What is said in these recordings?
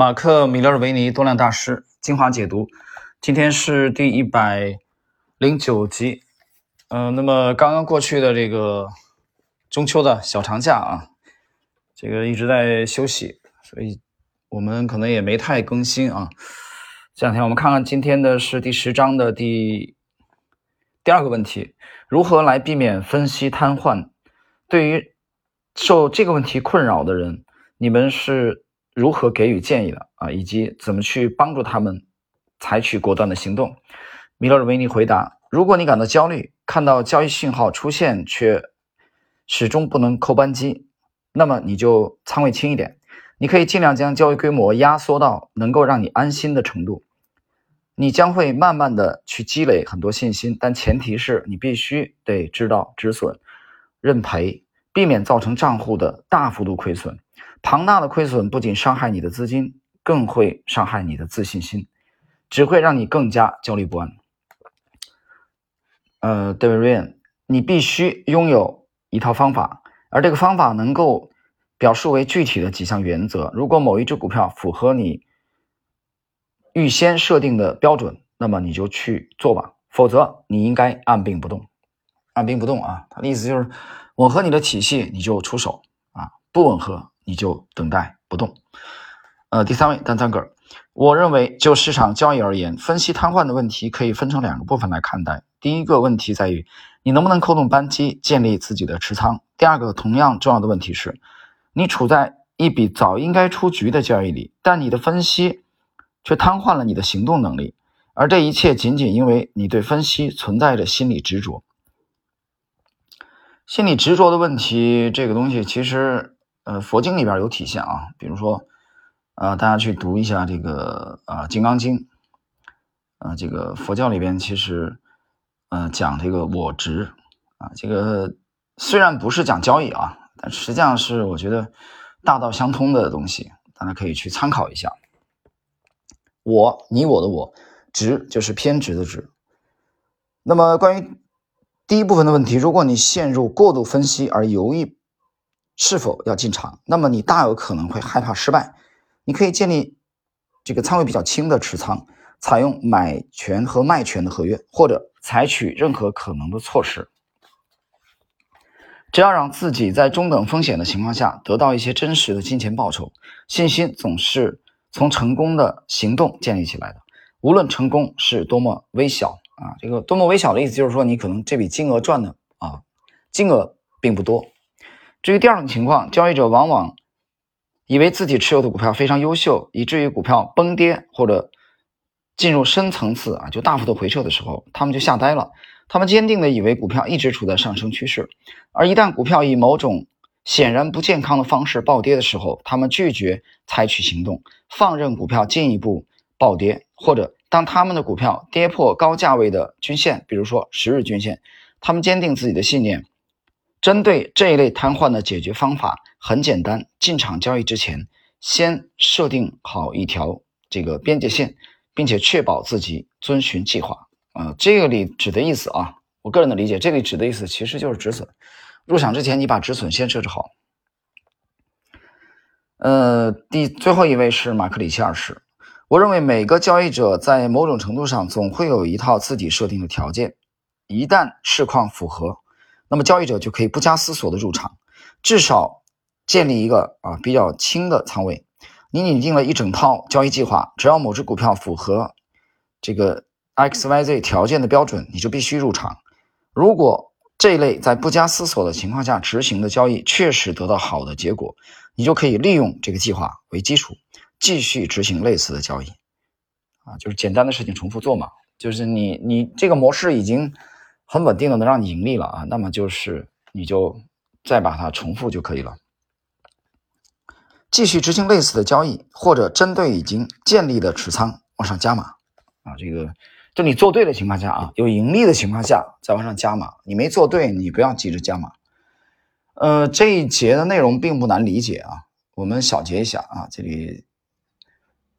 马克·米勒维尼多量大师精华解读，今天是第一百零九集。嗯，那么刚刚过去的这个中秋的小长假啊，这个一直在休息，所以我们可能也没太更新啊。这两天我们看看今天的是第十章的第第二个问题：如何来避免分析瘫痪？对于受这个问题困扰的人，你们是？如何给予建议的啊，以及怎么去帮助他们采取果断的行动？米勒维尼回答：如果你感到焦虑，看到交易信号出现却始终不能扣扳机，那么你就仓位轻一点。你可以尽量将交易规模压缩到能够让你安心的程度。你将会慢慢的去积累很多信心，但前提是你必须得知道止损、认赔，避免造成账户的大幅度亏损。庞大的亏损不仅伤害你的资金，更会伤害你的自信心，只会让你更加焦虑不安。呃，David Ryan，你必须拥有一套方法，而这个方法能够表述为具体的几项原则。如果某一只股票符合你预先设定的标准，那么你就去做吧；否则，你应该按兵不动。按兵不动啊，他的意思就是吻合你的体系，你就出手啊；不吻合。你就等待不动。呃，第三位丹赞格，我认为就市场交易而言，分析瘫痪的问题可以分成两个部分来看待。第一个问题在于你能不能扣动扳机，建立自己的持仓。第二个同样重要的问题是，你处在一笔早应该出局的交易里，但你的分析却瘫痪了你的行动能力，而这一切仅仅因为你对分析存在着心理执着。心理执着的问题，这个东西其实。呃，佛经里边有体现啊，比如说，呃，大家去读一下这个啊《金刚经》，啊，这个佛教里边其实，呃，讲这个我执啊，这个虽然不是讲交易啊，但实际上是我觉得大道相通的东西，大家可以去参考一下。我，你我的我，执就是偏执的执。那么关于第一部分的问题，如果你陷入过度分析而犹豫。是否要进场？那么你大有可能会害怕失败。你可以建立这个仓位比较轻的持仓，采用买权和卖权的合约，或者采取任何可能的措施，只要让自己在中等风险的情况下得到一些真实的金钱报酬。信心总是从成功的行动建立起来的，无论成功是多么微小啊，这个多么微小的意思就是说，你可能这笔金额赚的啊，金额并不多。至于第二种情况，交易者往往以为自己持有的股票非常优秀，以至于股票崩跌或者进入深层次啊，就大幅度回撤的时候，他们就吓呆了。他们坚定的以为股票一直处在上升趋势，而一旦股票以某种显然不健康的方式暴跌的时候，他们拒绝采取行动，放任股票进一步暴跌，或者当他们的股票跌破高价位的均线，比如说十日均线，他们坚定自己的信念。针对这一类瘫痪的解决方法很简单：进场交易之前，先设定好一条这个边界线，并且确保自己遵循计划。啊，这个里指的意思啊，我个人的理解，这里指的意思其实就是止损。入场之前，你把止损先设置好。呃，第最后一位是马克里奇二世。我认为每个交易者在某种程度上总会有一套自己设定的条件，一旦市况符合。那么交易者就可以不加思索的入场，至少建立一个啊比较轻的仓位。你拟定了一整套交易计划，只要某只股票符合这个 X Y Z 条件的标准，你就必须入场。如果这一类在不加思索的情况下执行的交易确实得到好的结果，你就可以利用这个计划为基础，继续执行类似的交易。啊，就是简单的事情重复做嘛，就是你你这个模式已经。很稳定的能让你盈利了啊，那么就是你就再把它重复就可以了，继续执行类似的交易，或者针对已经建立的持仓往上加码啊。这个就你做对的情况下啊，有盈利的情况下再往上加码。你没做对，你不要急着加码。呃，这一节的内容并不难理解啊，我们小结一下啊。这里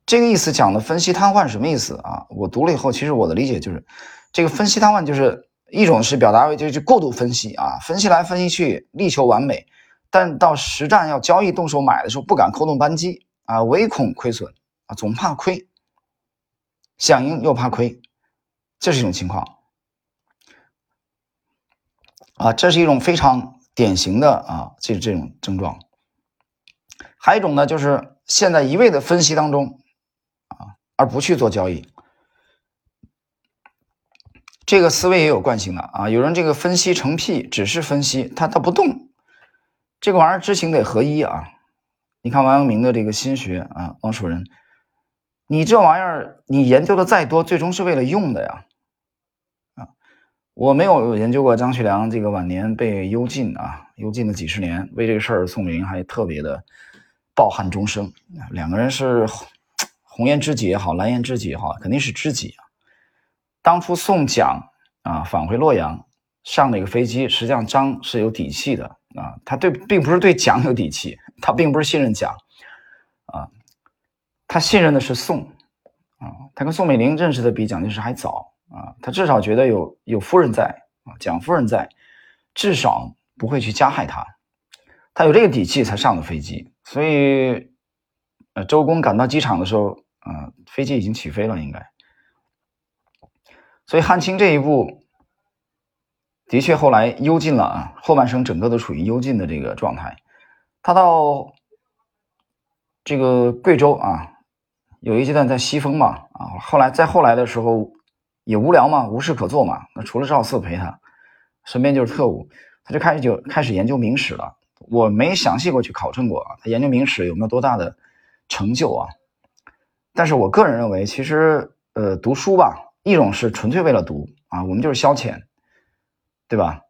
这个意思讲的分析瘫痪什么意思啊？我读了以后，其实我的理解就是这个分析瘫痪就是。一种是表达为就是过度分析啊，分析来分析去，力求完美，但到实战要交易动手买的时候，不敢扣动扳机啊，唯恐亏损啊，总怕亏，想赢又怕亏，这是一种情况啊，这是一种非常典型的啊，这这种症状。还有一种呢，就是现在一味的分析当中啊，而不去做交易。这个思维也有惯性的啊，有人这个分析成屁，只是分析，他他不动，这个玩意儿知行得合一啊。你看王阳明的这个心学啊，王守仁，你这玩意儿你研究的再多，最终是为了用的呀啊！我没有研究过张学良这个晚年被幽禁啊，幽禁了几十年，为这个事儿宋美龄还特别的抱憾终生，两个人是 红颜知己也好，蓝颜知己也好，肯定是知己啊。当初宋蒋啊返回洛阳上那个飞机，实际上张是有底气的啊，他对并不是对蒋有底气，他并不是信任蒋啊，他信任的是宋啊，他跟宋美龄认识的比蒋介石还早啊，他至少觉得有有夫人在啊，蒋夫人在，至少不会去加害他，他有这个底气才上的飞机，所以呃周公赶到机场的时候，啊飞机已经起飞了，应该。所以汉卿这一步的确后来幽禁了啊，后半生整个都处于幽禁的这个状态。他到这个贵州啊，有一阶段在西风嘛啊，后来再后来的时候也无聊嘛，无事可做嘛，那除了赵四陪他，身边就是特务，他就开始就开始研究明史了。我没详细过去考证过啊，他研究明史有没有多大的成就啊？但是我个人认为，其实呃，读书吧。一种是纯粹为了读啊，我们就是消遣，对吧？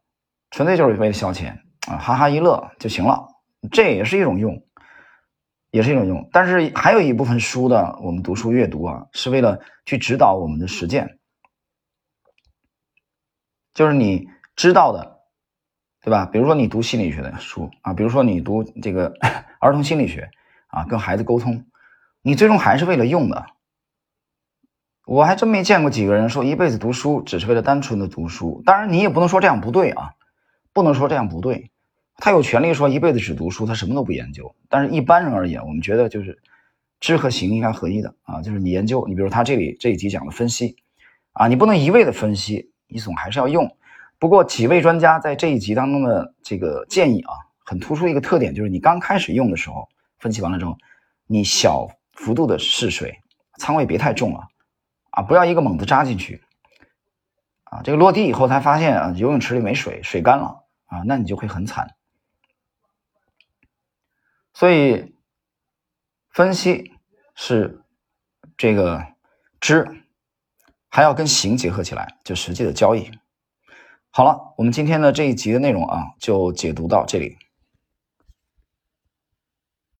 纯粹就是为了消遣啊，哈哈一乐就行了，这也是一种用，也是一种用。但是还有一部分书的，我们读书阅读啊，是为了去指导我们的实践，就是你知道的，对吧？比如说你读心理学的书啊，比如说你读这个 儿童心理学啊，跟孩子沟通，你最终还是为了用的。我还真没见过几个人说一辈子读书只是为了单纯的读书。当然，你也不能说这样不对啊，不能说这样不对。他有权利说一辈子只读书，他什么都不研究。但是一般人而言，我们觉得就是知和行应该合一的啊，就是你研究，你比如他这里这一集讲的分析啊，你不能一味的分析，你总还是要用。不过几位专家在这一集当中的这个建议啊，很突出一个特点，就是你刚开始用的时候，分析完了之后，你小幅度的试水，仓位别太重了。啊，不要一个猛子扎进去，啊，这个落地以后才发现啊，游泳池里没水，水干了啊，那你就会很惨。所以分析是这个知，还要跟行结合起来，就实际的交易。好了，我们今天的这一集的内容啊，就解读到这里。